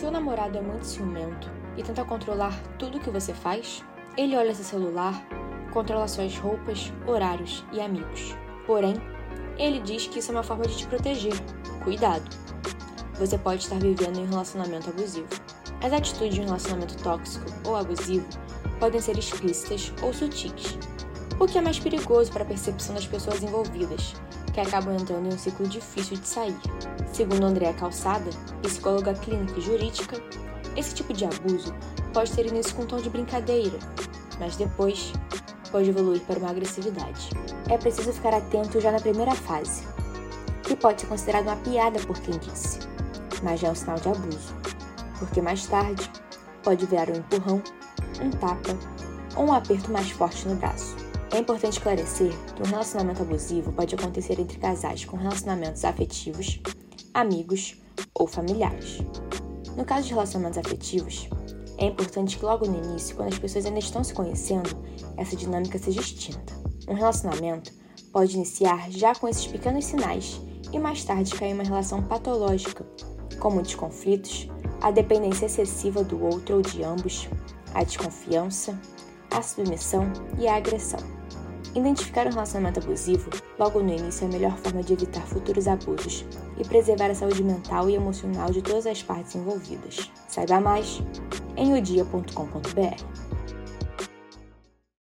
Seu namorado é muito ciumento e tenta controlar tudo o que você faz? Ele olha seu celular, controla suas roupas, horários e amigos. Porém, ele diz que isso é uma forma de te proteger. Cuidado! Você pode estar vivendo em um relacionamento abusivo. As atitudes de um relacionamento tóxico ou abusivo podem ser explícitas ou sutis, o que é mais perigoso para a percepção das pessoas envolvidas, que acabam entrando em um ciclo difícil de sair. Segundo Andréa Calçada, psicóloga clínica e jurídica, esse tipo de abuso pode ter início com um tom de brincadeira, mas depois pode evoluir para uma agressividade. É preciso ficar atento já na primeira fase, que pode ser considerado uma piada por quem disse, mas já é um sinal de abuso, porque mais tarde pode virar um empurrão, um tapa ou um aperto mais forte no braço. É importante esclarecer que um relacionamento abusivo pode acontecer entre casais com relacionamentos afetivos, amigos ou familiares. No caso de relacionamentos afetivos, é importante que logo no início, quando as pessoas ainda estão se conhecendo, essa dinâmica seja extinta. Um relacionamento pode iniciar já com esses pequenos sinais e mais tarde cair em uma relação patológica, com muitos conflitos, a dependência excessiva do outro ou de ambos, a desconfiança, a submissão e a agressão. Identificar um relacionamento abusivo logo no início é a melhor forma de evitar futuros abusos e preservar a saúde mental e emocional de todas as partes envolvidas. Saiba mais em odia.com.br.